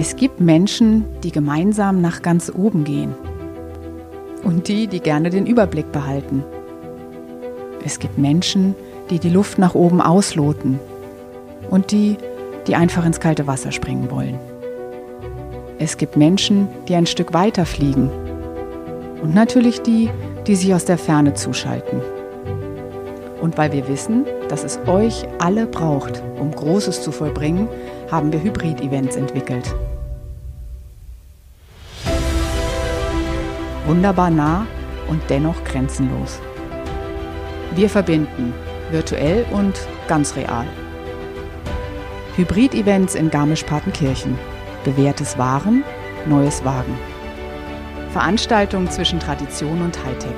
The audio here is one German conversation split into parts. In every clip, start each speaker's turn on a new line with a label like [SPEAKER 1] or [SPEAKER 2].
[SPEAKER 1] Es gibt Menschen, die gemeinsam nach ganz oben gehen. Und die, die gerne den Überblick behalten. Es gibt Menschen, die die Luft nach oben ausloten. Und die, die einfach ins kalte Wasser springen wollen. Es gibt Menschen, die ein Stück weiter fliegen. Und natürlich die, die sich aus der Ferne zuschalten. Und weil wir wissen, dass es euch alle braucht, um Großes zu vollbringen, haben wir Hybrid-Events entwickelt. Wunderbar nah und dennoch grenzenlos. Wir verbinden virtuell und ganz real. Hybrid-Events in Garmisch-Partenkirchen. Bewährtes Waren, neues Wagen. Veranstaltungen zwischen Tradition und Hightech.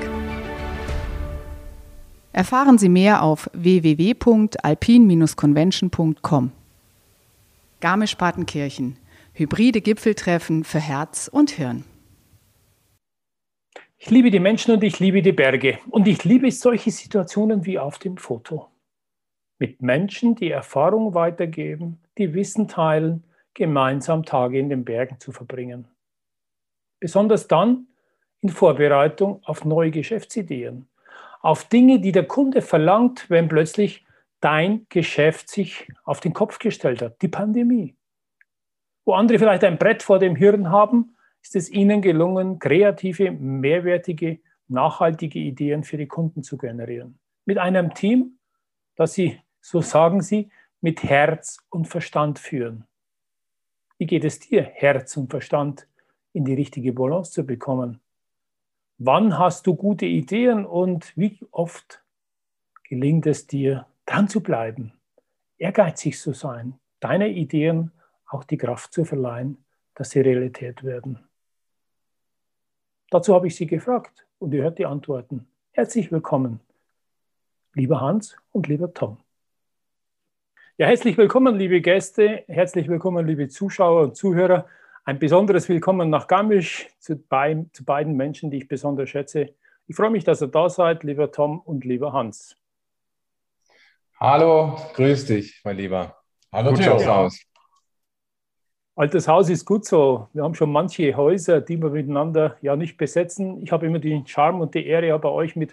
[SPEAKER 1] Erfahren Sie mehr auf www.alpin-convention.com. Garmisch-Partenkirchen. Hybride Gipfeltreffen für Herz und Hirn.
[SPEAKER 2] Ich liebe die Menschen und ich liebe die Berge. Und ich liebe solche Situationen wie auf dem Foto. Mit Menschen, die Erfahrung weitergeben, die Wissen teilen, gemeinsam Tage in den Bergen zu verbringen. Besonders dann in Vorbereitung auf neue Geschäftsideen, auf Dinge, die der Kunde verlangt, wenn plötzlich dein Geschäft sich auf den Kopf gestellt hat, die Pandemie. Wo andere vielleicht ein Brett vor dem Hirn haben, ist es Ihnen gelungen, kreative, mehrwertige, nachhaltige Ideen für die Kunden zu generieren. Mit einem Team, das Sie, so sagen Sie, mit Herz und Verstand führen. Wie geht es dir, Herz und Verstand in die richtige Balance zu bekommen? Wann hast du gute Ideen und wie oft gelingt es dir, dran zu bleiben, ehrgeizig zu sein, deine Ideen auch die Kraft zu verleihen, dass sie Realität werden? Dazu habe ich Sie gefragt und ihr hört die Antworten. Herzlich willkommen, lieber Hans und lieber Tom. Ja, herzlich willkommen, liebe Gäste, herzlich willkommen, liebe Zuschauer und Zuhörer. Ein besonderes Willkommen nach Garmisch zu, bei, zu beiden Menschen, die ich besonders schätze. Ich freue mich, dass ihr da seid, lieber Tom und lieber Hans.
[SPEAKER 3] Hallo, grüß dich, mein Lieber.
[SPEAKER 2] Hallo, Theo. Altes Haus ist gut so. Wir haben schon manche Häuser, die wir miteinander ja nicht besetzen. Ich habe immer den Charme und die Ehre, bei euch mit,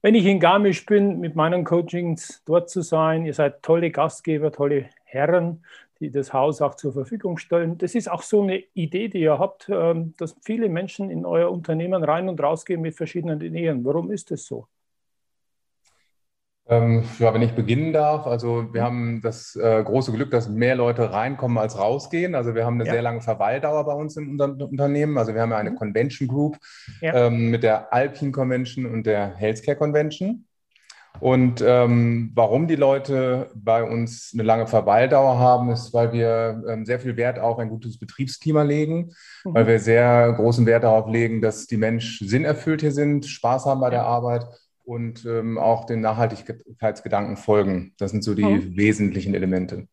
[SPEAKER 2] wenn ich in Garmisch bin, mit meinen Coachings dort zu sein. Ihr seid tolle Gastgeber, tolle Herren, die das Haus auch zur Verfügung stellen. Das ist auch so eine Idee, die ihr habt, ähm, dass viele Menschen in euer Unternehmen rein und rausgehen mit verschiedenen Ideen. Warum ist das so?
[SPEAKER 3] Ähm, ja, wenn ich beginnen darf, also wir haben das äh, große Glück, dass mehr Leute reinkommen als rausgehen. Also wir haben eine ja. sehr lange Verweildauer bei uns im Unter Unternehmen. Also wir haben ja eine mhm. Convention Group ja. ähm, mit der Alpine Convention und der Healthcare Convention. Und ähm, warum die Leute bei uns eine lange Verweildauer haben, ist, weil wir ähm, sehr viel Wert auf ein gutes Betriebsklima legen, mhm. weil wir sehr großen Wert darauf legen, dass die Menschen sinnerfüllt hier sind, Spaß haben bei der Arbeit und ähm, auch den Nachhaltigkeitsgedanken folgen. Das sind so die mhm. wesentlichen Elemente.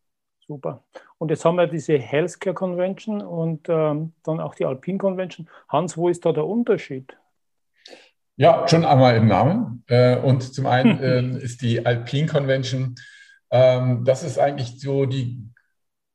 [SPEAKER 2] Super. Und jetzt haben wir diese Healthcare Convention und ähm, dann auch die Alpine Convention. Hans, wo ist da der Unterschied?
[SPEAKER 4] Ja, schon einmal im Namen. Äh, und zum einen äh, ist die Alpine Convention, ähm, das ist eigentlich so die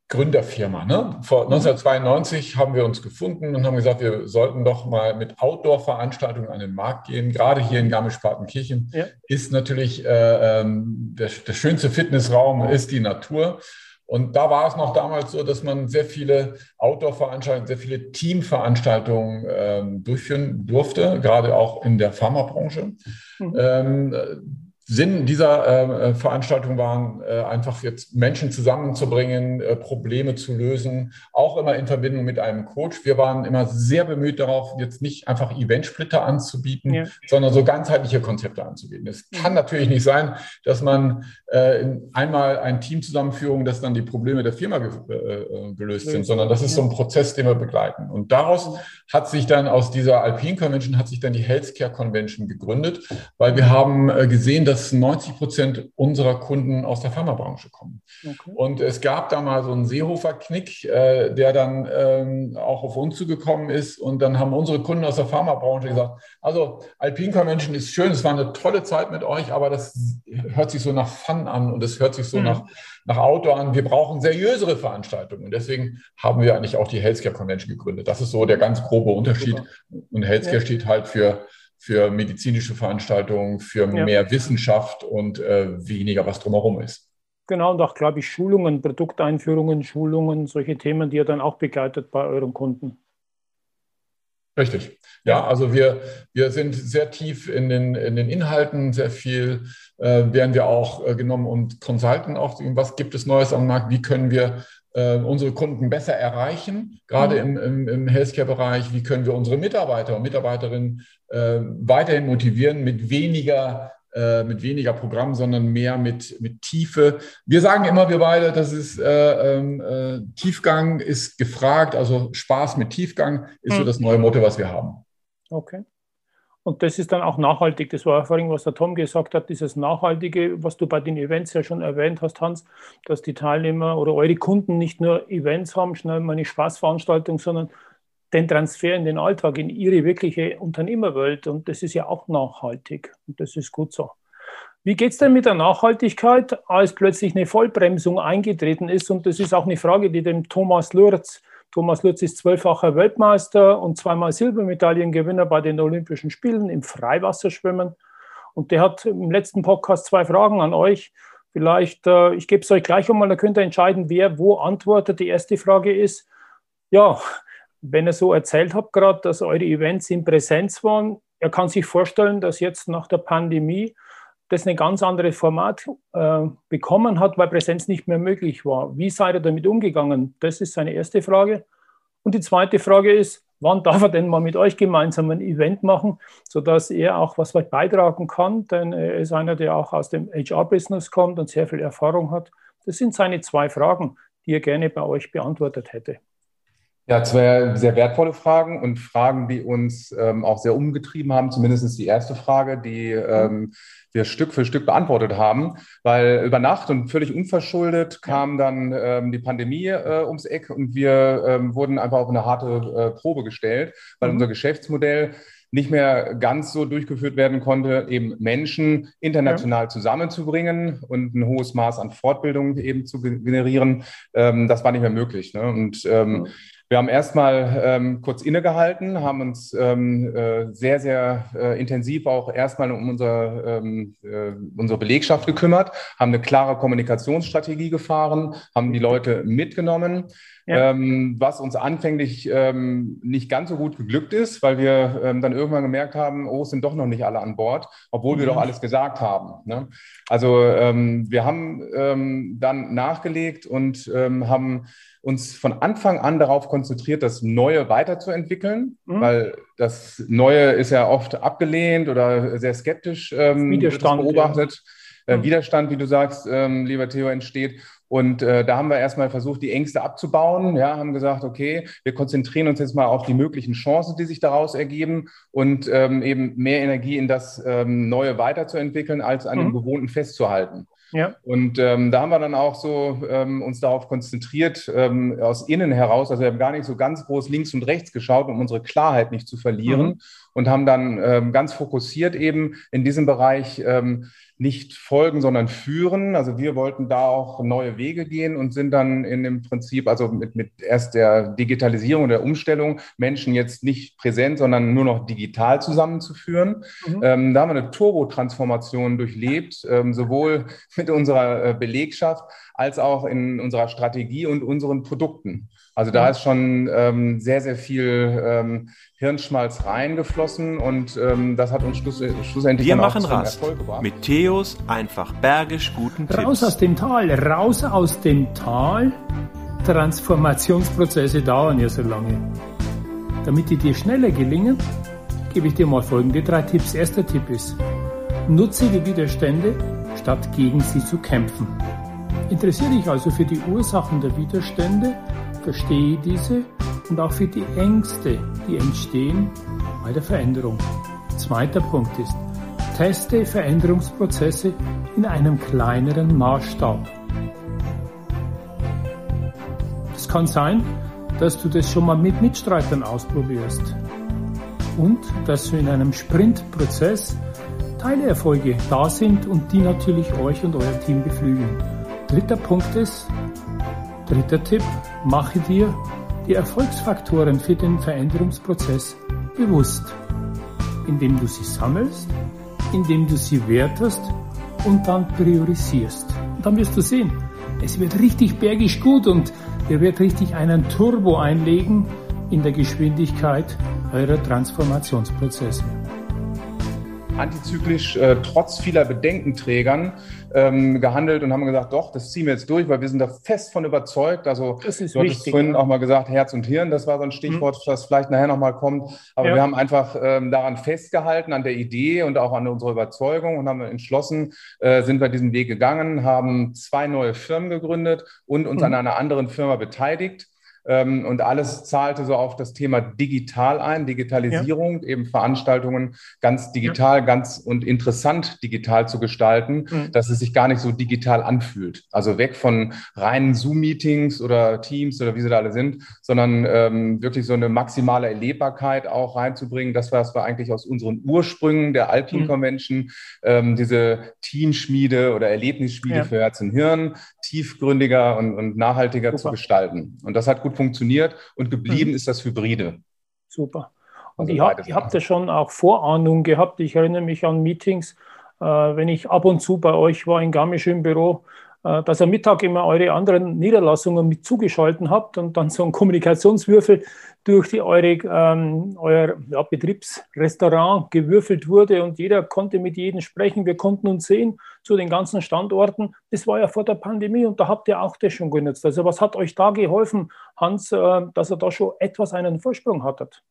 [SPEAKER 4] Gründerfirma. Ne? Vor 1992 haben wir uns gefunden und haben gesagt, wir sollten doch mal mit Outdoor-Veranstaltungen an den Markt gehen. Gerade hier in Garmisch-Partenkirchen ja. ist natürlich äh, ähm, der, der schönste Fitnessraum ist die Natur. Und da war es noch damals so, dass man sehr viele Outdoor-Veranstaltungen, sehr viele Teamveranstaltungen ähm, durchführen durfte, gerade auch in der Pharmabranche. Mhm. Ähm, Sinn dieser äh, Veranstaltung waren, äh, einfach jetzt Menschen zusammenzubringen, äh, Probleme zu lösen, auch immer in Verbindung mit einem Coach. Wir waren immer sehr bemüht darauf, jetzt nicht einfach Eventsplitter anzubieten, ja. sondern so ganzheitliche Konzepte anzubieten. Es kann natürlich nicht sein, dass man äh, einmal ein Team zusammenführung, dass dann die Probleme der Firma ge äh, gelöst sind, sondern das ist so ein Prozess, den wir begleiten. Und daraus hat sich dann aus dieser Alpine Convention hat sich dann die Healthcare Convention gegründet, weil wir haben äh, gesehen, dass dass 90 Prozent unserer Kunden aus der Pharmabranche kommen. Okay. Und es gab da mal so einen Seehofer-Knick, äh, der dann ähm, auch auf uns zugekommen ist. Und dann haben unsere Kunden aus der Pharmabranche gesagt, also Alpine Convention ist schön, es war eine tolle Zeit mit euch, aber das hört sich so nach Fun an und es hört sich so mhm. nach, nach Outdoor an. Wir brauchen seriösere Veranstaltungen. Und deswegen haben wir eigentlich auch die Healthcare Convention gegründet. Das ist so der ganz grobe Unterschied. Und Healthcare ja. steht halt für für medizinische Veranstaltungen, für ja. mehr Wissenschaft und äh, weniger, was drumherum ist.
[SPEAKER 2] Genau, und auch, glaube ich, Schulungen, Produkteinführungen, Schulungen, solche Themen, die ihr dann auch begleitet bei euren Kunden.
[SPEAKER 4] Richtig. Ja, also wir, wir sind sehr tief in den, in den Inhalten, sehr viel äh, werden wir auch äh, genommen und consulten auch, was gibt es Neues am Markt, wie können wir äh, unsere Kunden besser erreichen, gerade mhm. im, im, im Healthcare-Bereich, wie können wir unsere Mitarbeiter und Mitarbeiterinnen äh, weiterhin motivieren mit weniger mit weniger Programm, sondern mehr mit, mit Tiefe. Wir sagen immer, wir beide, das ist äh, ähm, äh, Tiefgang ist gefragt, also Spaß mit Tiefgang ist mhm. so das neue Motto, was wir haben.
[SPEAKER 2] Okay. Und das ist dann auch nachhaltig. Das war vorhin, was der Tom gesagt hat, dieses Nachhaltige, was du bei den Events ja schon erwähnt hast, Hans, dass die Teilnehmer oder eure Kunden nicht nur Events haben, schnell mal eine Spaßveranstaltung, sondern den Transfer in den Alltag, in ihre wirkliche Unternehmerwelt. Und das ist ja auch nachhaltig. Und das ist gut so. Wie geht es denn mit der Nachhaltigkeit, als plötzlich eine Vollbremsung eingetreten ist? Und das ist auch eine Frage, die dem Thomas Lürz Thomas Lutz ist zwölffacher Weltmeister und zweimal Silbermedaillengewinner bei den Olympischen Spielen im Freiwasserschwimmen. Und der hat im letzten Podcast zwei Fragen an euch. Vielleicht, äh, ich gebe es euch gleich einmal, da könnt ihr entscheiden, wer wo antwortet. Die erste Frage ist, ja, wenn ihr so erzählt habt gerade, dass eure Events in Präsenz waren, er kann sich vorstellen, dass jetzt nach der Pandemie das ein ganz anderes Format äh, bekommen hat, weil Präsenz nicht mehr möglich war. Wie seid ihr damit umgegangen? Das ist seine erste Frage. Und die zweite Frage ist, wann darf er denn mal mit euch gemeinsam ein Event machen, sodass er auch was beitragen kann? Denn er ist einer, der auch aus dem HR-Business kommt und sehr viel Erfahrung hat. Das sind seine zwei Fragen, die er gerne bei euch beantwortet hätte.
[SPEAKER 3] Ja, zwei sehr wertvolle Fragen und Fragen, die uns ähm, auch sehr umgetrieben haben. Zumindest die erste Frage, die ähm, wir Stück für Stück beantwortet haben, weil über Nacht und völlig unverschuldet kam dann ähm, die Pandemie äh, ums Eck und wir ähm, wurden einfach auf eine harte äh, Probe gestellt, weil mhm. unser Geschäftsmodell nicht mehr ganz so durchgeführt werden konnte, eben Menschen international ja. zusammenzubringen und ein hohes Maß an Fortbildung eben zu generieren. Ähm, das war nicht mehr möglich. Ne? Und ähm, mhm. Wir haben erstmal ähm, kurz innegehalten, haben uns ähm, äh, sehr, sehr äh, intensiv auch erstmal um unser, ähm, äh, unsere Belegschaft gekümmert, haben eine klare Kommunikationsstrategie gefahren, haben die Leute mitgenommen. Ja. Ähm, was uns anfänglich ähm, nicht ganz so gut geglückt ist, weil wir ähm, dann irgendwann gemerkt haben, oh, es sind doch noch nicht alle an Bord, obwohl mhm. wir doch alles gesagt haben. Ne? Also ähm, wir haben ähm, dann nachgelegt und ähm, haben uns von Anfang an darauf konzentriert, das Neue weiterzuentwickeln, mhm. weil das Neue ist ja oft abgelehnt oder sehr skeptisch ähm,
[SPEAKER 2] Widerstand,
[SPEAKER 3] beobachtet. Ja. Äh, mhm. Widerstand, wie du sagst, ähm, lieber Theo, entsteht. Und äh, da haben wir erstmal versucht, die Ängste abzubauen. Ja, haben gesagt, okay, wir konzentrieren uns jetzt mal auf die möglichen Chancen, die sich daraus ergeben und ähm, eben mehr Energie in das ähm, Neue weiterzuentwickeln, als an mhm. dem Gewohnten festzuhalten. Ja. Und ähm, da haben wir dann auch so ähm, uns darauf konzentriert, ähm, aus innen heraus, also wir haben gar nicht so ganz groß links und rechts geschaut, um unsere Klarheit nicht zu verlieren mhm. Und haben dann ähm, ganz fokussiert eben in diesem Bereich ähm, nicht folgen, sondern führen. Also wir wollten da auch neue Wege gehen und sind dann in dem Prinzip, also mit, mit erst der Digitalisierung, der Umstellung, Menschen jetzt nicht präsent, sondern nur noch digital zusammenzuführen. Mhm. Ähm, da haben wir eine Turbo-Transformation durchlebt, ähm, sowohl mit unserer äh, Belegschaft als auch in unserer Strategie und unseren Produkten. Also da ist schon ähm, sehr, sehr viel ähm, Hirnschmalz reingeflossen und ähm, das hat uns schluss, schlussendlich
[SPEAKER 5] Wir machen Rast mit Theos einfach bergisch guten
[SPEAKER 2] Tipps. Raus aus dem Tal, raus aus dem Tal. Transformationsprozesse dauern ja so lange. Damit die dir schneller gelingen, gebe ich dir mal folgende drei Tipps. Erster Tipp ist, nutze die Widerstände, statt gegen sie zu kämpfen. Interessiere dich also für die Ursachen der Widerstände, verstehe diese und auch für die Ängste, die entstehen bei der Veränderung. Zweiter Punkt ist, teste Veränderungsprozesse in einem kleineren Maßstab. Es kann sein, dass du das schon mal mit Mitstreitern ausprobierst und dass du in einem Sprintprozess Teilerfolge da sind und die natürlich euch und euer Team beflügeln. Dritter Punkt ist, dritter Tipp, mache dir die Erfolgsfaktoren für den Veränderungsprozess bewusst, indem du sie sammelst, indem du sie wertest und dann priorisierst. Und dann wirst du sehen, es wird richtig bergisch gut und ihr werdet richtig einen Turbo einlegen in der Geschwindigkeit eurer Transformationsprozesse
[SPEAKER 3] antizyklisch äh, trotz vieler Bedenkenträgern ähm, gehandelt und haben gesagt, doch, das ziehen wir jetzt durch, weil wir sind da fest von überzeugt. Also
[SPEAKER 2] das ist
[SPEAKER 3] du
[SPEAKER 2] wichtig,
[SPEAKER 3] hattest vorhin ja. auch mal gesagt, Herz und Hirn, das war so ein Stichwort, mhm. das vielleicht nachher nochmal kommt. Aber ja. wir haben einfach ähm, daran festgehalten, an der Idee und auch an unserer Überzeugung und haben entschlossen, äh, sind wir diesen Weg gegangen, haben zwei neue Firmen gegründet und uns mhm. an einer anderen Firma beteiligt. Ähm, und alles zahlte so auf das Thema digital ein, Digitalisierung, ja. eben Veranstaltungen ganz digital, ja. ganz und interessant digital zu gestalten, mhm. dass es sich gar nicht so digital anfühlt. Also weg von reinen Zoom-Meetings oder Teams oder wie sie da alle sind, sondern ähm, wirklich so eine maximale Erlebbarkeit auch reinzubringen. Das war, was wir eigentlich aus unseren Ursprüngen der Alpine mhm. Convention, ähm, diese Teamschmiede oder Erlebnisschmiede ja. für Herz und Hirn, tiefgründiger und, und nachhaltiger Super. zu gestalten. Und das hat gut funktioniert und geblieben mhm. ist das Hybride.
[SPEAKER 2] Super. Und also ihr, habt, ihr habt ja schon auch Vorahnung gehabt. Ich erinnere mich an Meetings, äh, wenn ich ab und zu bei euch war in Garmisch im Büro, dass ihr Mittag immer eure anderen Niederlassungen mit zugeschalten habt und dann so ein Kommunikationswürfel durch die, eure, ähm, euer ja, Betriebsrestaurant gewürfelt wurde und jeder konnte mit jedem sprechen. Wir konnten uns sehen zu den ganzen Standorten. Das war ja vor der Pandemie und da habt ihr auch das schon genutzt. Also was hat euch da geholfen, Hans, äh, dass ihr da schon etwas einen Vorsprung hattet?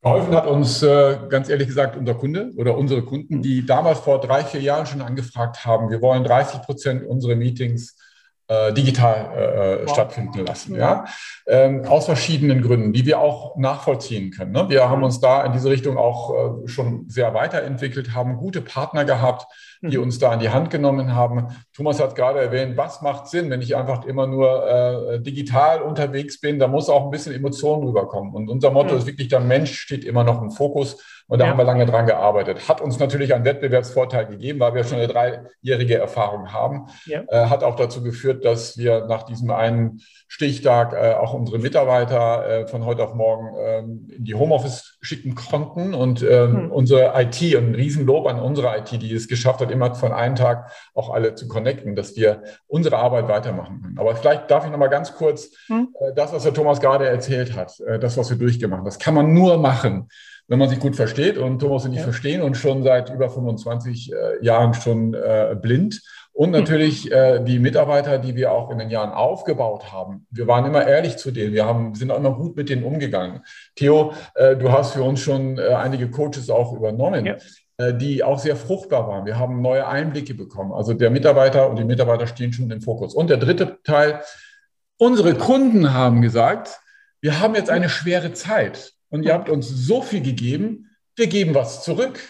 [SPEAKER 4] Geholfen hat uns, äh, ganz ehrlich gesagt, unser Kunde oder unsere Kunden, die damals vor drei, vier Jahren schon angefragt haben, wir wollen 30 Prozent unserer Meetings äh, digital äh, wow. stattfinden lassen. Ja? Ähm, aus verschiedenen Gründen, die wir auch nachvollziehen können. Ne? Wir haben uns da in diese Richtung auch äh, schon sehr weiterentwickelt, haben gute Partner gehabt, die mhm. uns da an die Hand genommen haben. Thomas hat gerade erwähnt, was macht Sinn, wenn ich einfach immer nur äh, digital unterwegs bin, da muss auch ein bisschen Emotion rüberkommen. Und unser Motto mhm. ist wirklich, der Mensch steht immer noch im Fokus. Und da ja. haben wir lange dran gearbeitet. Hat uns natürlich einen Wettbewerbsvorteil gegeben, weil wir schon eine dreijährige Erfahrung haben. Ja. Äh, hat auch dazu geführt, dass wir nach diesem einen Stichtag äh, auch unsere Mitarbeiter äh, von heute auf morgen ähm, in die Homeoffice schicken konnten. Und ähm, hm. unsere IT, und ein Riesenlob an unsere IT, die es geschafft hat, immer von einem Tag auch alle zu connecten, dass wir unsere Arbeit weitermachen können. Aber vielleicht darf ich noch mal ganz kurz hm. äh, das, was der Thomas gerade erzählt hat, äh, das, was wir durchgemacht haben, das kann man nur machen, wenn man sich gut versteht und Thomas und ich ja. verstehen und schon seit über 25 äh, Jahren schon äh, blind. Und natürlich äh, die Mitarbeiter, die wir auch in den Jahren aufgebaut haben. Wir waren immer ehrlich zu denen. Wir haben, sind auch immer gut mit denen umgegangen. Theo, äh, du hast für uns schon äh, einige Coaches auch übernommen. Ja äh, die auch sehr fruchtbar waren. Wir haben neue Einblicke bekommen. Also der Mitarbeiter und die Mitarbeiter stehen schon im Fokus. Und der dritte Teil, unsere Kunden haben gesagt, wir haben jetzt eine schwere Zeit und ihr habt uns so viel gegeben, wir geben was zurück.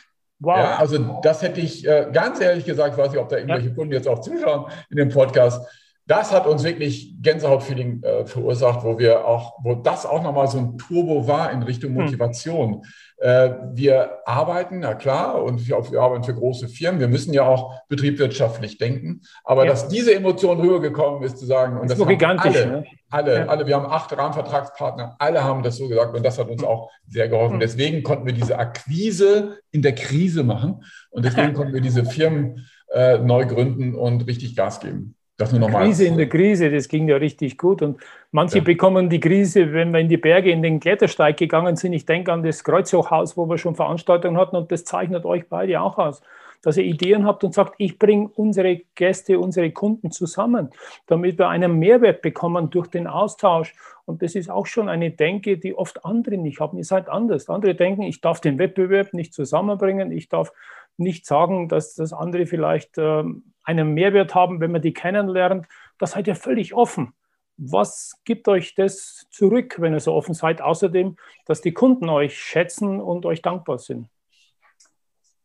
[SPEAKER 4] Wow. Ja, also das hätte ich äh, ganz ehrlich gesagt, ich weiß nicht, ob da irgendwelche ja. Kunden jetzt auch zuschauen in dem Podcast. Das hat uns wirklich Gänsehautfeeling äh, verursacht, wo wir auch, wo das auch nochmal so ein Turbo war in Richtung hm. Motivation. Hm. Äh, wir arbeiten, na klar, und wir, wir, arbeiten für große Firmen. Wir müssen ja auch betriebswirtschaftlich denken. Aber ja. dass diese Emotion rübergekommen ist, zu sagen, und das,
[SPEAKER 2] das ist gigantisch.
[SPEAKER 4] Alle, ne? alle, ja. alle, wir haben acht Rahmenvertragspartner, alle haben das so gesagt und das hat uns mhm. auch sehr geholfen. Mhm. Deswegen konnten wir diese Akquise in der Krise machen und deswegen konnten wir diese Firmen äh, neu gründen und richtig Gas geben.
[SPEAKER 2] Das nur nochmal. Krise in der Krise, das ging ja richtig gut. Und manche ja. bekommen die Krise, wenn wir in die Berge in den Klettersteig gegangen sind. Ich denke an das Kreuzhochhaus, wo wir schon Veranstaltungen hatten und das zeichnet euch beide auch aus. Dass ihr Ideen habt und sagt, ich bringe unsere Gäste, unsere Kunden zusammen, damit wir einen Mehrwert bekommen durch den Austausch. Und das ist auch schon eine Denke, die oft andere nicht haben. Ihr seid anders. Andere denken, ich darf den Wettbewerb nicht zusammenbringen, ich darf nicht sagen, dass das andere vielleicht ähm, einen Mehrwert haben, wenn man die kennenlernt. Das seid ihr völlig offen. Was gibt euch das zurück, wenn ihr so offen seid? Außerdem, dass die Kunden euch schätzen und euch dankbar sind.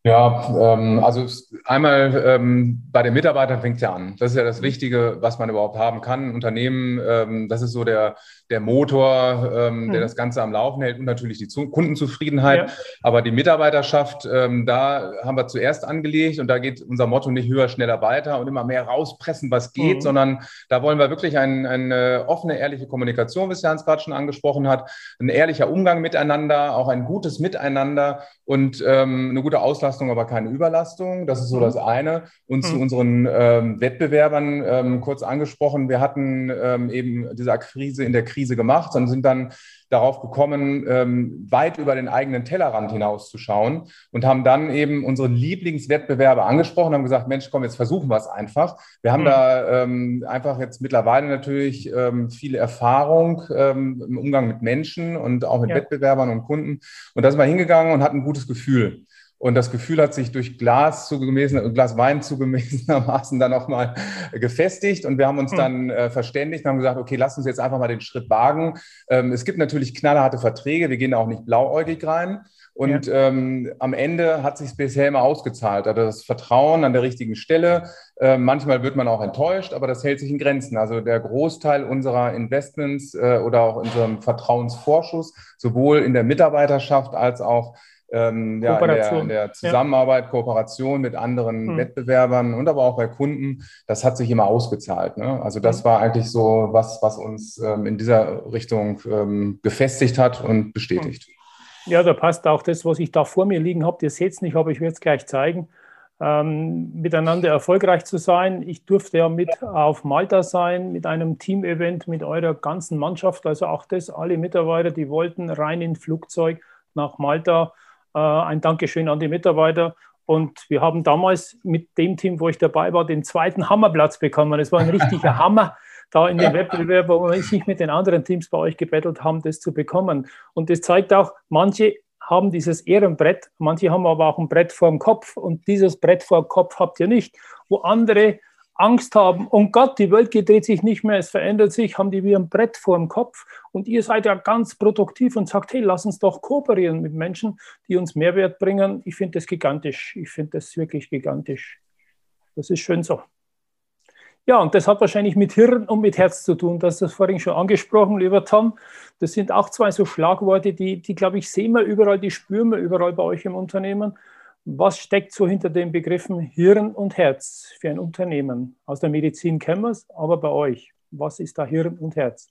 [SPEAKER 3] Ja, ähm, also einmal ähm, bei den Mitarbeitern fängt es ja an. Das ist ja das Wichtige, was man überhaupt haben kann. Unternehmen, ähm, das ist so der, der Motor, ähm, mhm. der das Ganze am Laufen hält und natürlich die Zu Kundenzufriedenheit. Ja. Aber die Mitarbeiterschaft, ähm, da haben wir zuerst angelegt und da geht unser Motto nicht höher, schneller weiter und immer mehr rauspressen, was geht, mhm. sondern da wollen wir wirklich ein, eine offene, ehrliche Kommunikation, wie es Hans gerade schon angesprochen hat, ein ehrlicher Umgang miteinander, auch ein gutes Miteinander und ähm, eine gute Auslastung, aber keine Überlastung. Das ist so mhm. das eine. Und mhm. zu unseren ähm, Wettbewerbern ähm, kurz angesprochen, wir hatten ähm, eben diese Krise in der Krise gemacht und sind dann darauf gekommen, ähm, weit über den eigenen Tellerrand hinauszuschauen und haben dann eben unsere Lieblingswettbewerbe angesprochen, haben gesagt, Mensch, komm, jetzt versuchen wir es einfach. Wir haben mhm. da ähm, einfach jetzt mittlerweile natürlich ähm, viel Erfahrung ähm, im Umgang mit Menschen und auch mit ja. Wettbewerbern und Kunden. Und da sind wir hingegangen und hatten ein gutes Gefühl. Und das Gefühl hat sich durch Glas zugemessen, Glas Wein zugemessenermaßen dann auch mal gefestigt. Und wir haben uns hm. dann äh, verständigt und haben gesagt, okay, lass uns jetzt einfach mal den Schritt wagen. Ähm, es gibt natürlich knallharte Verträge. Wir gehen da auch nicht blauäugig rein. Und ja. ähm, am Ende hat sich bisher immer ausgezahlt. Also das Vertrauen an der richtigen Stelle. Äh, manchmal wird man auch enttäuscht, aber das hält sich in Grenzen. Also der Großteil unserer Investments äh, oder auch unserem Vertrauensvorschuss, sowohl in der Mitarbeiterschaft als auch ähm, ja, in, der, in der Zusammenarbeit, ja. Kooperation mit anderen hm. Wettbewerbern und aber auch bei Kunden, das hat sich immer ausgezahlt. Ne? Also das hm. war eigentlich so was, was uns ähm, in dieser Richtung ähm, gefestigt hat und bestätigt. Hm.
[SPEAKER 2] Ja, da passt auch das, was ich da vor mir liegen habe. Ihr seht es nicht, aber ich werde es gleich zeigen. Ähm, miteinander erfolgreich zu sein. Ich durfte ja mit auf Malta sein, mit einem Team-Event mit eurer ganzen Mannschaft. Also auch das, alle Mitarbeiter, die wollten rein in Flugzeug nach Malta ein Dankeschön an die Mitarbeiter. Und wir haben damals mit dem Team, wo ich dabei war, den zweiten Hammerplatz bekommen. Es war ein richtiger Hammer, da in den Wettbewerb, wo wir sich mit den anderen Teams bei euch gebettelt haben, das zu bekommen. Und das zeigt auch, manche haben dieses Ehrenbrett, manche haben aber auch ein Brett vor dem Kopf und dieses Brett vor dem Kopf habt ihr nicht, wo andere Angst haben, oh Gott, die Welt dreht sich nicht mehr, es verändert sich, haben die wie ein Brett vor dem Kopf. Und ihr seid ja ganz produktiv und sagt, hey, lass uns doch kooperieren mit Menschen, die uns Mehrwert bringen. Ich finde das gigantisch. Ich finde das wirklich gigantisch. Das ist schön so. Ja, und das hat wahrscheinlich mit Hirn und mit Herz zu tun. Das ist das vorhin schon angesprochen, lieber Tom. Das sind auch zwei so Schlagworte, die, die glaube ich, sehen wir überall, die spüren wir überall bei euch im Unternehmen. Was steckt so hinter den Begriffen Hirn und Herz für ein Unternehmen? Aus der Medizin kennen wir es, aber bei euch, was ist da Hirn und Herz?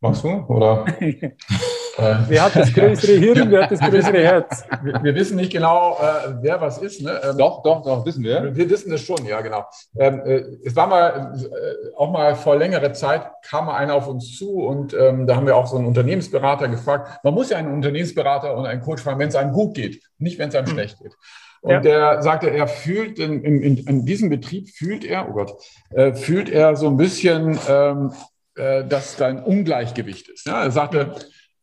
[SPEAKER 3] Machst du? Oder?
[SPEAKER 2] wer hat das größere Hirn, wer hat das größere Herz?
[SPEAKER 4] Wir, wir wissen nicht genau, äh, wer was ist. Ne?
[SPEAKER 3] Ähm, doch, doch, doch, wissen wir.
[SPEAKER 4] Wir wissen es schon, ja, genau. Ähm, äh, es war mal, äh, auch mal vor längerer Zeit kam mal einer auf uns zu und ähm, da haben wir auch so einen Unternehmensberater gefragt. Man muss ja einen Unternehmensberater und einen Coach fragen, wenn es einem gut geht, nicht wenn es einem hm. schlecht geht. Und ja. der sagte, er fühlt in, in, in, diesem Betrieb fühlt er, oh Gott, äh, fühlt er so ein bisschen ähm, äh, dass da ein Ungleichgewicht ist. Ja, er sagte,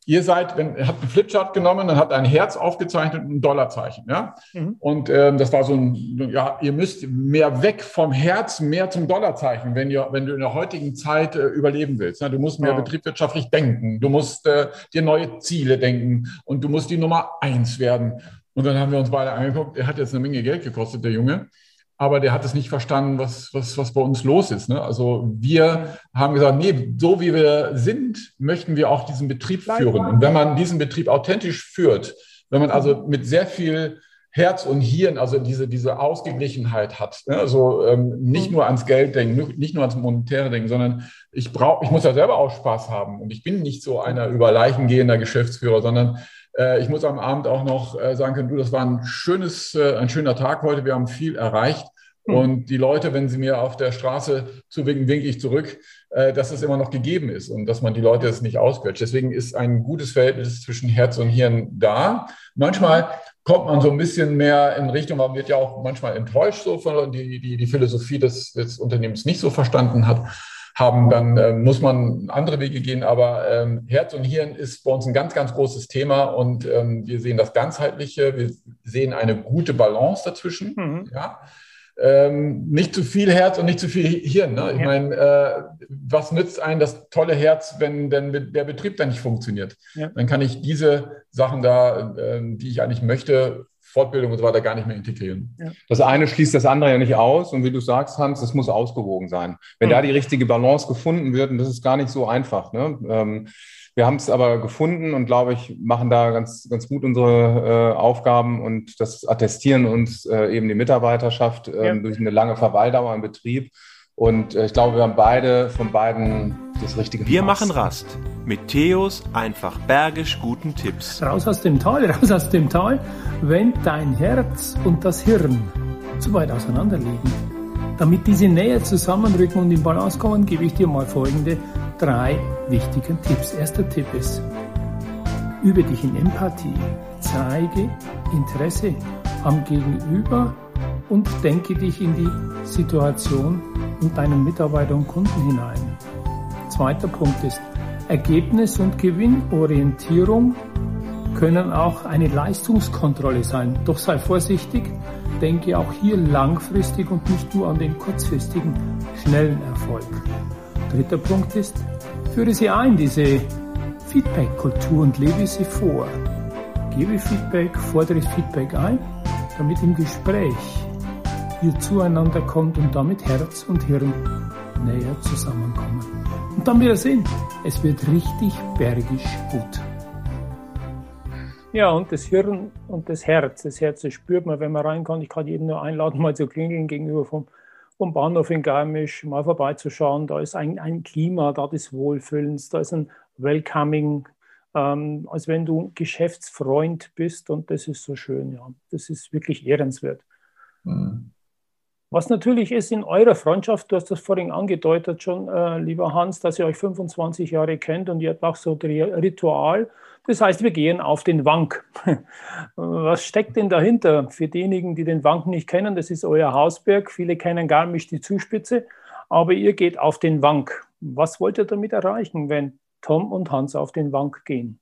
[SPEAKER 4] ihr seid, wenn, er hat einen Flipchart genommen und hat ein Herz aufgezeichnet und ein Dollarzeichen. Ja? Mhm. Und ähm, das war so ein, ja, ihr müsst mehr weg vom Herz, mehr zum Dollarzeichen, wenn, ihr, wenn du in der heutigen Zeit äh, überleben willst. Ne? Du musst mehr ja. betriebswirtschaftlich denken, du musst äh, dir neue Ziele denken und du musst die Nummer eins werden. Und dann haben wir uns beide angeguckt, er hat jetzt eine Menge Geld gekostet, der Junge aber der hat es nicht verstanden, was, was, was bei uns los ist. Ne? Also wir haben gesagt, nee, so wie wir sind, möchten wir auch diesen Betrieb führen. Und wenn man diesen Betrieb authentisch führt, wenn man also mit sehr viel Herz und Hirn, also diese, diese Ausgeglichenheit hat. Ne? Also ähm, nicht nur ans Geld denken, nicht nur ans Monetäre denken, sondern ich brauche, ich muss ja selber auch Spaß haben. Und ich bin nicht so einer über Leichen gehender Geschäftsführer, sondern äh, ich muss am Abend auch noch äh, sagen können, du, das war ein schönes, äh, ein schöner Tag heute. Wir haben viel erreicht. Mhm. Und die Leute, wenn sie mir auf der Straße zuwinken, winke ich zurück, dass es immer noch gegeben ist und dass man die Leute es nicht ausquetscht. Deswegen ist ein gutes Verhältnis zwischen Herz und Hirn da. Manchmal kommt man so ein bisschen mehr in Richtung, man wird ja auch manchmal enttäuscht, so von die, die, die Philosophie des, des Unternehmens nicht so verstanden hat haben, dann äh, muss man andere Wege gehen. Aber ähm, Herz und Hirn ist bei uns ein ganz, ganz großes Thema und ähm, wir sehen das Ganzheitliche, wir sehen eine gute Balance dazwischen. Mhm. Ja ähm, nicht zu viel Herz und nicht zu viel Hirn. Ne? Ich ja. meine, äh, was nützt einem das tolle Herz, wenn denn der Betrieb dann nicht funktioniert? Ja. Dann kann ich diese Sachen da, äh, die ich eigentlich möchte, Fortbildung und so weiter gar nicht mehr integrieren.
[SPEAKER 3] Ja. Das eine schließt das andere ja nicht aus. Und wie du sagst, Hans, es muss ausgewogen sein. Wenn mhm. da die richtige Balance gefunden wird, und das ist gar nicht so einfach. Ne? Ähm, wir haben es aber gefunden und glaube ich, machen da ganz, ganz gut unsere äh, Aufgaben und das attestieren uns äh, eben die Mitarbeiterschaft äh, ja. durch eine lange Verweildauer im Betrieb. Und äh, ich glaube, wir haben beide von beiden das richtige.
[SPEAKER 5] Wir Maß. machen Rast mit Theos einfach bergisch guten Tipps.
[SPEAKER 2] Raus aus dem Tal, raus aus dem Tal, wenn dein Herz und das Hirn zu weit auseinander liegen. Damit diese näher zusammenrücken und in Balance kommen, gebe ich dir mal folgende drei wichtigen Tipps. Erster Tipp ist, übe dich in Empathie, zeige Interesse am Gegenüber und denke dich in die Situation und deinen Mitarbeiter und Kunden hinein. Zweiter Punkt ist, Ergebnis- und Gewinnorientierung können auch eine Leistungskontrolle sein. Doch sei vorsichtig, denke auch hier langfristig und nicht nur an den kurzfristigen, schnellen Erfolg. Dritter Punkt ist, führe sie ein, diese Feedback-Kultur und lebe sie vor. Gebe Feedback, fordere Feedback ein, damit im Gespräch ihr zueinander kommt und damit Herz und Hirn näher zusammenkommen. Und dann wird er sehen, es wird richtig bergisch gut. Ja, und das Hirn und das Herz. Das Herz, das spürt man, wenn man reinkommt. Ich kann jeden nur einladen, mal zu klingeln gegenüber vom vom Bahnhof in Garmisch mal vorbeizuschauen. Da ist ein, ein Klima da des Wohlfühlens, da ist ein Welcoming, ähm, als wenn du Geschäftsfreund bist und das ist so schön, ja. Das ist wirklich ehrenswert. Mhm. Was natürlich ist in eurer Freundschaft, du hast das vorhin angedeutet schon, äh, lieber Hans, dass ihr euch 25 Jahre kennt und ihr habt auch so ein Ritual, das heißt, wir gehen auf den Wank. Was steckt denn dahinter? Für diejenigen, die den Wank nicht kennen, das ist euer Hausberg. Viele kennen gar nicht die Zuspitze, aber ihr geht auf den Wank. Was wollt ihr damit erreichen, wenn Tom und Hans auf den Wank gehen?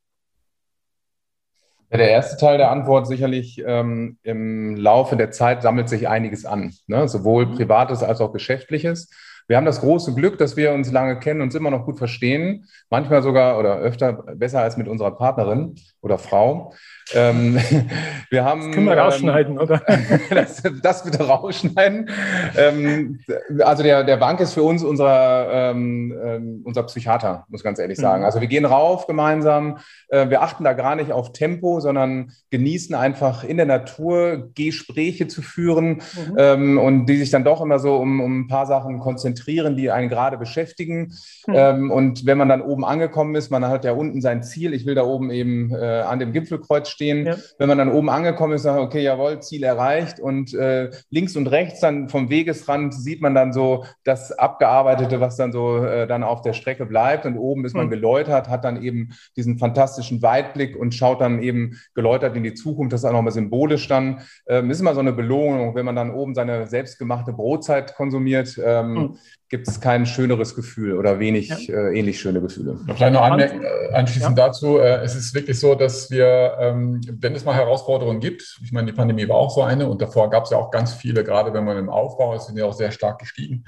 [SPEAKER 3] Der erste Teil der Antwort sicherlich ähm, im Laufe der Zeit sammelt sich einiges an, ne? sowohl privates als auch geschäftliches. Wir haben das große Glück, dass wir uns lange kennen, uns immer noch gut verstehen, manchmal sogar oder öfter besser als mit unserer Partnerin oder Frau. Ähm, wir haben,
[SPEAKER 2] das können wir rausschneiden, ähm, oder?
[SPEAKER 3] das, das, bitte rausschneiden. Ähm, also der, der Bank ist für uns unser, ähm, ähm, unser Psychiater, muss ich ganz ehrlich sagen. Mhm. Also wir gehen rauf gemeinsam. Äh, wir achten da gar nicht auf Tempo, sondern genießen einfach in der Natur Gespräche zu führen mhm. Ähm, und die sich dann doch immer so um, um ein paar Sachen konzentrieren, die einen gerade beschäftigen. Mhm. und wenn man dann oben angekommen ist, man hat ja unten sein Ziel. Ich will da oben eben äh, an dem Gipfelkreuz stehen. Ja. Wenn man dann oben angekommen ist, sagt, okay, jawohl, Ziel erreicht. Und äh, links und rechts dann vom Wegesrand sieht man dann so das Abgearbeitete, was dann so äh, dann auf der Strecke bleibt. Und oben ist man mhm. geläutert, hat dann eben diesen fantastischen Weitblick und schaut dann eben geläutert in die Zukunft. Das ist auch nochmal symbolisch dann. Ähm, ist immer so eine Belohnung, wenn man dann oben seine selbstgemachte Brotzeit konsumiert. Ähm, mhm gibt es kein schöneres Gefühl oder wenig ja. äh, ähnlich schöne Gefühle.
[SPEAKER 4] Vielleicht noch anmerken, äh, anschließend ja. dazu, äh, es ist wirklich so, dass wir, ähm, wenn es mal Herausforderungen gibt, ich meine, die Pandemie war auch so eine und davor gab es ja auch ganz viele, gerade wenn man im Aufbau ist, sind ja auch sehr stark gestiegen.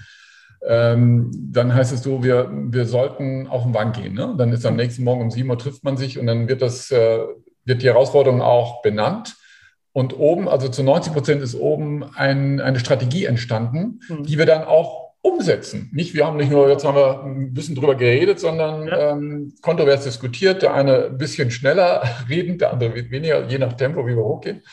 [SPEAKER 4] Ähm, dann heißt es so, wir, wir sollten auf den Wand gehen. Ne? Dann ist am nächsten Morgen um 7 Uhr trifft man sich und dann wird das, äh, wird die Herausforderung auch benannt. Und oben, also zu 90 Prozent ist oben ein, eine Strategie entstanden, mhm. die wir dann auch umsetzen. Nicht, wir haben nicht nur, jetzt haben wir ein bisschen drüber geredet, sondern ja. ähm, kontrovers diskutiert. Der eine ein bisschen schneller redend, der andere weniger, je nach Tempo, wie wir hochgehen.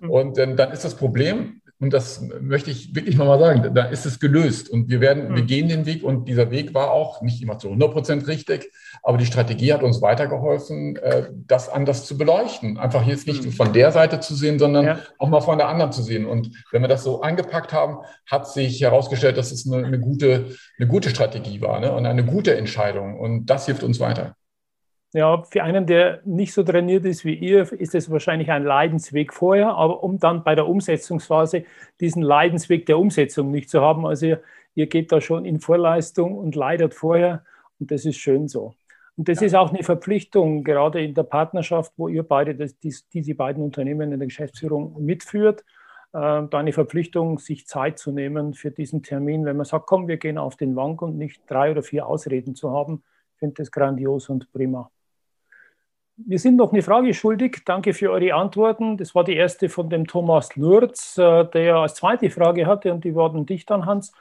[SPEAKER 4] Mhm. Und ähm, dann ist das Problem, und das möchte ich wirklich nochmal sagen, da ist es gelöst. Und wir werden, wir gehen den Weg und dieser Weg war auch nicht immer zu 100 Prozent richtig, aber die Strategie hat uns weitergeholfen, äh, das anders zu beleuchten. Einfach jetzt nicht mhm. von der Seite zu sehen, sondern ja. auch mal von der anderen zu sehen. Und wenn wir das so angepackt haben, hat sich herausgestellt, dass es eine, eine gute, eine gute Strategie war ne? und eine gute Entscheidung. Und das hilft uns weiter.
[SPEAKER 2] Ja, für einen, der nicht so trainiert ist wie ihr, ist es wahrscheinlich ein Leidensweg vorher, aber um dann bei der Umsetzungsphase diesen Leidensweg der Umsetzung nicht zu haben. Also ihr, ihr geht da schon in Vorleistung und leidet vorher und das ist schön so. Und das ja. ist auch eine Verpflichtung, gerade in der Partnerschaft, wo ihr beide das, die, diese beiden Unternehmen in der Geschäftsführung mitführt, äh, da eine Verpflichtung, sich Zeit zu nehmen für diesen Termin, wenn man sagt, komm, wir gehen auf den Wank und nicht drei oder vier Ausreden zu haben. Ich finde das grandios und prima. Wir sind noch eine Frage schuldig. Danke für eure Antworten. Das war die erste von dem Thomas Lürz, äh, der als zweite Frage hatte und die war an dich dann, Hans.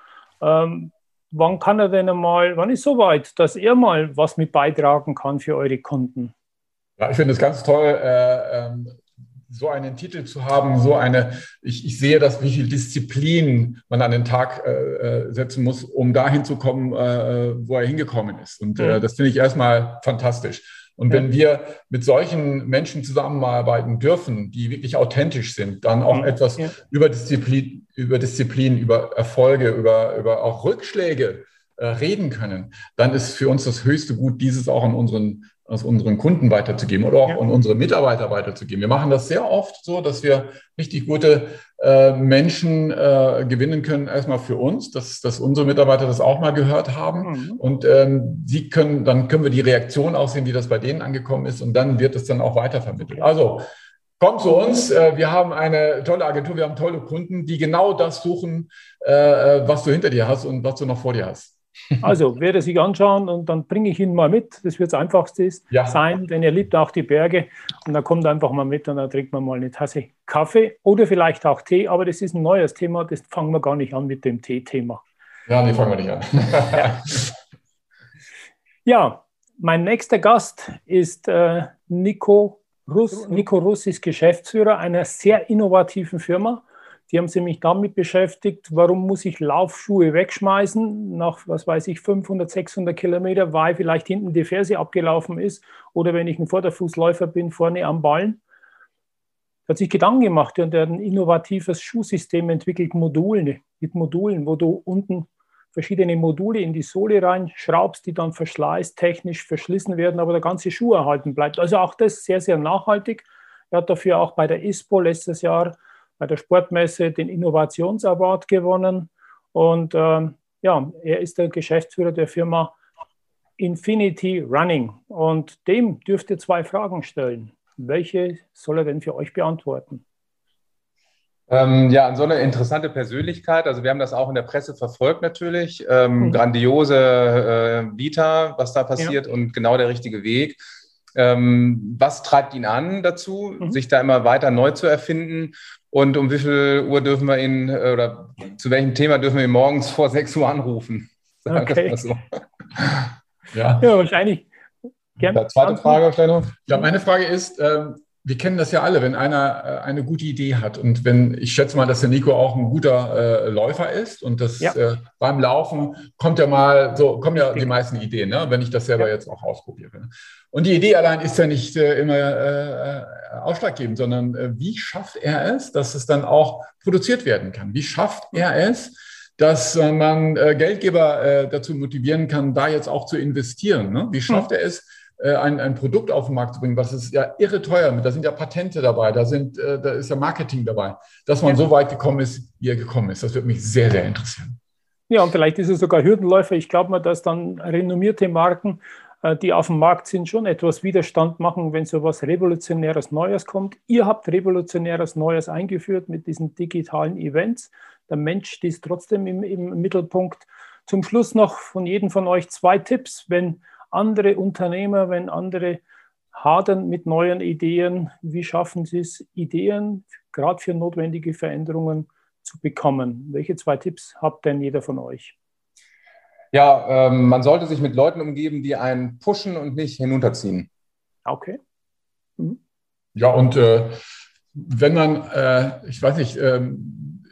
[SPEAKER 2] Ähm, wann kann er denn einmal, wann ist soweit, dass er mal was mit beitragen kann für eure Kunden?
[SPEAKER 4] Ja, ich finde es ganz toll, äh, ähm, so einen Titel zu haben, so eine, ich, ich sehe das, wie viel Disziplin man an den Tag äh, äh setzen muss, um dahin zu kommen, äh, wo er hingekommen ist. Und äh, das finde ich erstmal fantastisch. Und wenn wir mit solchen Menschen zusammenarbeiten dürfen, die wirklich authentisch sind, dann auch etwas ja. über Disziplin, über Disziplin, über Erfolge, über, über auch Rückschläge äh, reden können, dann ist für uns das höchste Gut, dieses auch an unseren aus unseren Kunden weiterzugeben oder auch ja. an unsere Mitarbeiter weiterzugeben. Wir machen das sehr oft so, dass wir richtig gute äh, Menschen äh, gewinnen können, erstmal für uns, dass, dass unsere Mitarbeiter das auch mal gehört haben. Mhm. Und ähm, sie können, dann können wir die Reaktion auch sehen, wie das bei denen angekommen ist und dann wird es dann auch weitervermittelt. Also Kommt zu uns. Äh, wir haben eine tolle Agentur, wir haben tolle Kunden, die genau das suchen, äh, äh, was du hinter dir hast und was du noch vor dir hast.
[SPEAKER 2] Also, werde sich anschauen und dann bringe ich ihn mal mit. Das wird das Einfachste ja. sein, denn er liebt auch die Berge. Und dann kommt einfach mal mit und dann trinkt man mal eine Tasse Kaffee oder vielleicht auch Tee. Aber das ist ein neues Thema, das fangen wir gar nicht an mit dem Tee-Thema.
[SPEAKER 4] Ja, nee, fangen wir nicht an.
[SPEAKER 2] ja. ja. mein nächster Gast ist äh, Nico Russ. Nico Russ ist Geschäftsführer einer sehr innovativen Firma die haben sich mich damit beschäftigt, warum muss ich Laufschuhe wegschmeißen nach, was weiß ich, 500, 600 Kilometer, weil vielleicht hinten die Ferse abgelaufen ist oder wenn ich ein Vorderfußläufer bin, vorne am Ballen. Hat sich Gedanken gemacht und er hat ein innovatives Schuhsystem entwickelt, Module, mit Modulen, wo du unten verschiedene Module in die Sohle reinschraubst, die dann verschleißt, technisch verschlissen werden, aber der ganze Schuh erhalten bleibt. Also auch das sehr, sehr nachhaltig. Er hat dafür auch bei der ISPO letztes Jahr bei der Sportmesse den Innovationsaward gewonnen. Und ähm, ja, er ist der Geschäftsführer der Firma Infinity Running. Und dem dürft ihr zwei Fragen stellen. Welche soll er denn für euch beantworten?
[SPEAKER 3] Ähm, ja, so eine interessante Persönlichkeit. Also wir haben das auch in der Presse verfolgt natürlich. Ähm, mhm. Grandiose äh, Vita, was da passiert ja. und genau der richtige Weg. Ähm, was treibt ihn an dazu, mhm. sich da immer weiter neu zu erfinden? Und um wie viel Uhr dürfen wir ihn äh, oder zu welchem Thema dürfen wir ihn morgens vor 6 Uhr anrufen?
[SPEAKER 2] Sagen okay. So. ja. ja, wahrscheinlich.
[SPEAKER 4] Gerne. Zweite Frage vielleicht noch. Ja, meine Frage ist, ähm, wir kennen das ja alle, wenn einer äh, eine gute Idee hat und wenn, ich schätze mal, dass der Nico auch ein guter äh, Läufer ist und das ja. äh, beim Laufen kommt ja mal, so kommen ja die meisten Ideen, ne? wenn ich das selber ja. jetzt auch ausprobiere. Und die Idee allein ist ja nicht äh, immer äh, ausschlaggebend, sondern äh, wie schafft er es, dass es dann auch produziert werden kann? Wie schafft er es, dass man Geldgeber dazu motivieren kann, da jetzt auch zu investieren? Ne? Wie schafft hm. er es, äh, ein, ein Produkt auf den Markt zu bringen, was ist ja irre teuer mit. Da sind ja Patente dabei, da, sind, äh, da ist ja Marketing dabei. Dass man ja. so weit gekommen ist, wie er gekommen ist, das würde mich sehr, sehr interessieren.
[SPEAKER 2] Ja, und vielleicht ist es sogar Hürdenläufer. Ich glaube mal, dass dann renommierte Marken, äh, die auf dem Markt sind, schon etwas Widerstand machen, wenn so etwas Revolutionäres Neues kommt. Ihr habt Revolutionäres Neues eingeführt mit diesen digitalen Events. Der Mensch ist trotzdem im, im Mittelpunkt. Zum Schluss noch von jedem von euch zwei Tipps, wenn andere Unternehmer, wenn andere hadern mit neuen Ideen, wie schaffen sie es, Ideen gerade für notwendige Veränderungen zu bekommen? Welche zwei Tipps habt denn jeder von euch?
[SPEAKER 3] Ja, ähm, man sollte sich mit Leuten umgeben, die einen pushen und nicht hinunterziehen.
[SPEAKER 2] Okay.
[SPEAKER 4] Mhm. Ja, und äh, wenn man, äh, ich weiß nicht, äh,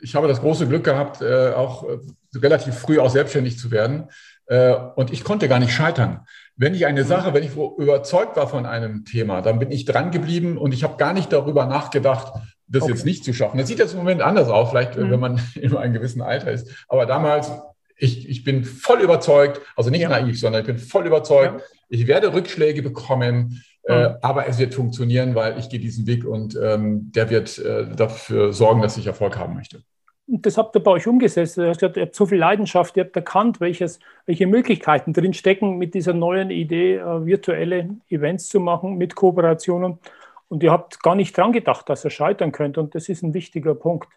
[SPEAKER 4] ich habe das große Glück gehabt, äh, auch äh, relativ früh auch selbstständig zu werden. Äh, und ich konnte gar nicht scheitern. Wenn ich eine Sache, wenn ich überzeugt war von einem Thema, dann bin ich dran geblieben und ich habe gar nicht darüber nachgedacht, das okay. jetzt nicht zu schaffen. Das sieht jetzt im Moment anders aus, vielleicht mhm. wenn man in einem gewissen Alter ist. Aber damals, ich, ich bin voll überzeugt, also nicht ja. naiv, sondern ich bin voll überzeugt, ja. ich werde Rückschläge bekommen, mhm. äh, aber es wird funktionieren, weil ich gehe diesen Weg und ähm, der wird äh, dafür sorgen, dass ich Erfolg haben möchte
[SPEAKER 2] das habt ihr bei euch umgesetzt. Ihr habt so viel Leidenschaft, ihr habt erkannt, welches, welche Möglichkeiten drin stecken, mit dieser neuen Idee, äh, virtuelle Events zu machen, mit Kooperationen. Und ihr habt gar nicht dran gedacht, dass ihr scheitern könnt. Und das ist ein wichtiger Punkt.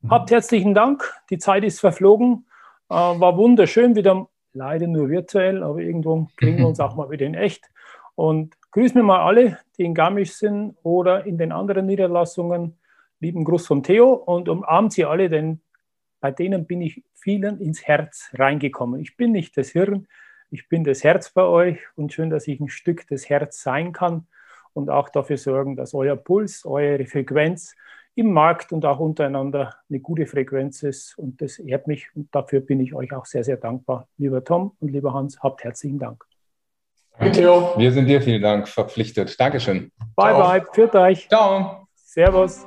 [SPEAKER 2] Mhm. Habt herzlichen Dank. Die Zeit ist verflogen. Äh, war wunderschön, wieder leider nur virtuell, aber irgendwo kriegen wir uns auch mal wieder in echt. Und grüßen wir mal alle, die in Garmisch sind oder in den anderen Niederlassungen lieben Gruß von Theo und umarmt sie alle, denn bei denen bin ich vielen ins Herz reingekommen. Ich bin nicht das Hirn, ich bin das Herz bei euch und schön, dass ich ein Stück des Herz sein kann und auch dafür sorgen, dass euer Puls, eure Frequenz im Markt und auch untereinander eine gute Frequenz ist. Und das ehrt mich und dafür bin ich euch auch sehr, sehr dankbar. Lieber Tom und lieber Hans, habt herzlichen Dank.
[SPEAKER 3] Danke, Theo. Wir sind dir vielen Dank verpflichtet. Dankeschön.
[SPEAKER 2] Bye, Ciao. bye. Führt euch.
[SPEAKER 3] Ciao.
[SPEAKER 2] Servus.